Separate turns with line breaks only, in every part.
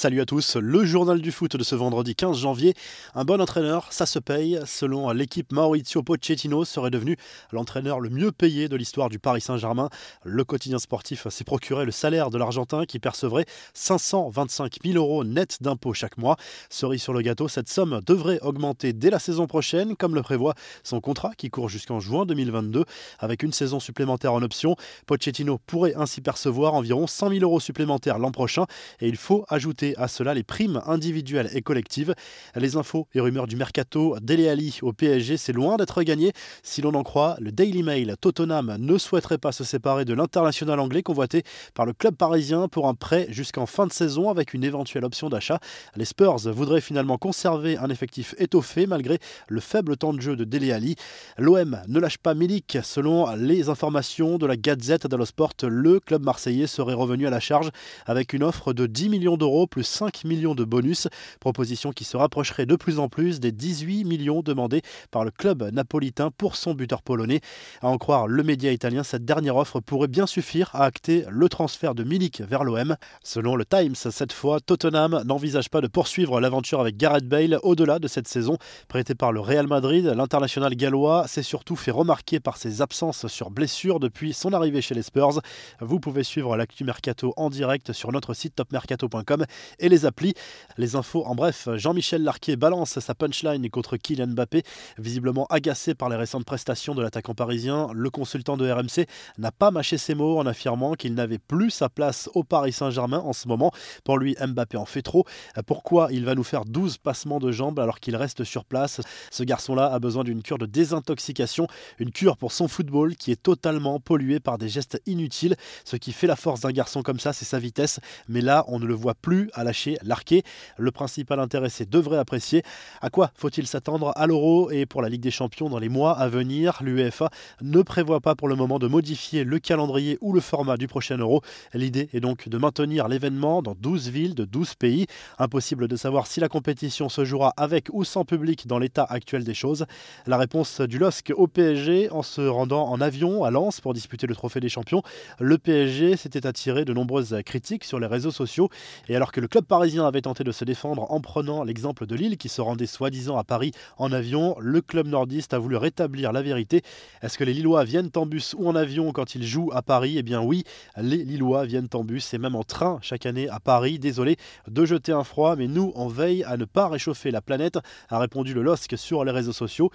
Salut à tous, le journal du foot de ce vendredi 15 janvier. Un bon entraîneur, ça se paye. Selon l'équipe, Maurizio Pochettino serait devenu l'entraîneur le mieux payé de l'histoire du Paris Saint-Germain. Le quotidien sportif s'est procuré le salaire de l'Argentin qui percevrait 525 000 euros net d'impôts chaque mois. Cerise sur le gâteau, cette somme devrait augmenter dès la saison prochaine, comme le prévoit son contrat qui court jusqu'en juin 2022. Avec une saison supplémentaire en option, Pochettino pourrait ainsi percevoir environ 100 000 euros supplémentaires l'an prochain. Et il faut ajouter à cela les primes individuelles et collectives. Les infos et rumeurs du mercato Dele Ali au PSG, c'est loin d'être gagné. Si l'on en croit, le Daily Mail, Tottenham ne souhaiterait pas se séparer de l'international anglais convoité par le club parisien pour un prêt jusqu'en fin de saison avec une éventuelle option d'achat. Les Spurs voudraient finalement conserver un effectif étoffé malgré le faible temps de jeu de Dele Ali. L'OM ne lâche pas Milik. Selon les informations de la Gazette dello Sport, le club marseillais serait revenu à la charge avec une offre de 10 millions d'euros 5 millions de bonus, proposition qui se rapprocherait de plus en plus des 18 millions demandés par le club napolitain pour son buteur polonais. À en croire le média italien, cette dernière offre pourrait bien suffire à acter le transfert de Milik vers l'OM. Selon le Times, cette fois, Tottenham n'envisage pas de poursuivre l'aventure avec Gareth Bale au-delà de cette saison. Prêté par le Real Madrid, l'international gallois s'est surtout fait remarquer par ses absences sur blessure depuis son arrivée chez les Spurs. Vous pouvez suivre l'actu mercato en direct sur notre site topmercato.com et les applis. Les infos en bref, Jean-Michel Larquet balance sa punchline contre Kylian Mbappé, visiblement agacé par les récentes prestations de l'attaquant parisien. Le consultant de RMC n'a pas mâché ses mots en affirmant qu'il n'avait plus sa place au Paris Saint-Germain en ce moment. Pour lui, Mbappé en fait trop. Pourquoi il va nous faire 12 passements de jambes alors qu'il reste sur place? Ce garçon-là a besoin d'une cure de désintoxication, une cure pour son football qui est totalement pollué par des gestes inutiles. Ce qui fait la force d'un garçon comme ça, c'est sa vitesse. Mais là, on ne le voit plus à lâcher l'arqué. Le principal intéressé devrait apprécier. À quoi faut-il s'attendre à l'Euro et pour la Ligue des Champions dans les mois à venir? L'UEFA ne prévoit pas pour le moment de modifier le calendrier ou le format du prochain Euro. L'idée est donc de maintenir l'événement dans 12 villes de 12 pays. Impossible de savoir si la compétition se jouera avec ou sans public dans l'état actuel des choses. La réponse du LOSC au PSG en se rendant en avion à Lens pour disputer le trophée des champions. Le PSG s'était attiré de nombreuses critiques sur les réseaux sociaux et alors que le club parisien avait tenté de se défendre en prenant l'exemple de Lille qui se rendait soi-disant à Paris en avion. Le club nordiste a voulu rétablir la vérité. Est-ce que les Lillois viennent en bus ou en avion quand ils jouent à Paris? Eh bien oui, les Lillois viennent en bus et même en train chaque année à Paris. Désolé de jeter un froid, mais nous, on veille à ne pas réchauffer la planète, a répondu le LOSC sur les réseaux sociaux.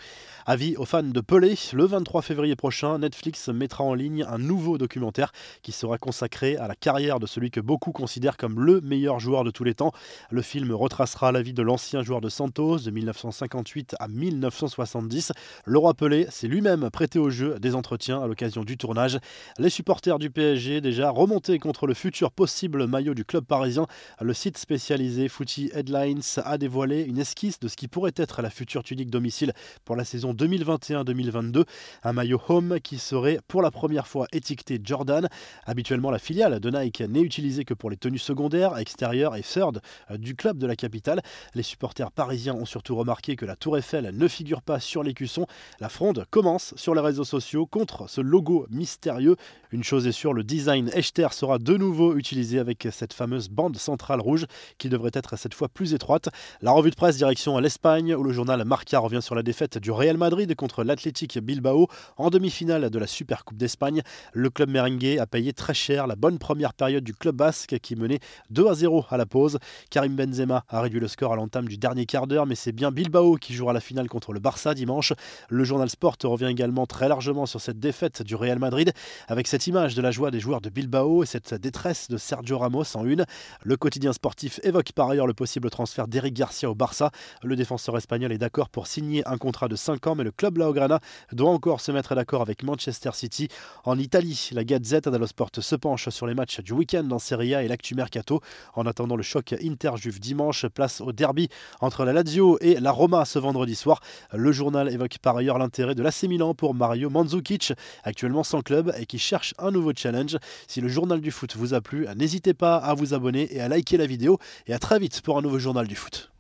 Avis aux fans de Pelé, le 23 février prochain, Netflix mettra en ligne un nouveau documentaire qui sera consacré à la carrière de celui que beaucoup considèrent comme le meilleur joueur de tous les temps. Le film retracera la vie de l'ancien joueur de Santos de 1958 à 1970. Le Pelé s'est lui-même prêté au jeu des entretiens à l'occasion du tournage. Les supporters du PSG déjà remontés contre le futur possible maillot du club parisien. Le site spécialisé Footy Headlines a dévoilé une esquisse de ce qui pourrait être la future tunique domicile pour la saison 2021-2022. Un maillot home qui serait pour la première fois étiqueté Jordan. Habituellement, la filiale de Nike n'est utilisée que pour les tenues secondaires, extérieures et third du club de la capitale. Les supporters parisiens ont surtout remarqué que la Tour Eiffel ne figure pas sur l'écusson. La fronde commence sur les réseaux sociaux contre ce logo mystérieux. Une chose est sûre, le design Echter sera de nouveau utilisé avec cette fameuse bande centrale rouge qui devrait être cette fois plus étroite. La revue de presse direction à l'Espagne où le journal Marca revient sur la défaite du Real Madrid contre l'Athletic Bilbao en demi-finale de la Super Coupe d'Espagne. Le club merengue a payé très cher la bonne première période du club basque qui menait 2 à 0 à la pause. Karim Benzema a réduit le score à l'entame du dernier quart d'heure, mais c'est bien Bilbao qui jouera la finale contre le Barça dimanche. Le journal Sport revient également très largement sur cette défaite du Real Madrid, avec cette image de la joie des joueurs de Bilbao et cette détresse de Sergio Ramos en une. Le quotidien sportif évoque par ailleurs le possible transfert d'Eric Garcia au Barça. Le défenseur espagnol est d'accord pour signer un contrat de 5 ans, mais le club Laograna doit encore se mettre d'accord avec Manchester City. En Italie, la Gazette dello Sport se penche sur les matchs du week-end en Serie A et l'actu mercato. En attendant le choc Inter-Juve dimanche, place au derby entre la Lazio et la Roma ce vendredi soir. Le journal évoque par ailleurs l'intérêt de l'AC Milan pour Mario Mandzukic, actuellement sans club et qui cherche un nouveau challenge. Si le journal du foot vous a plu, n'hésitez pas à vous abonner et à liker la vidéo. Et à très vite pour un nouveau journal du foot.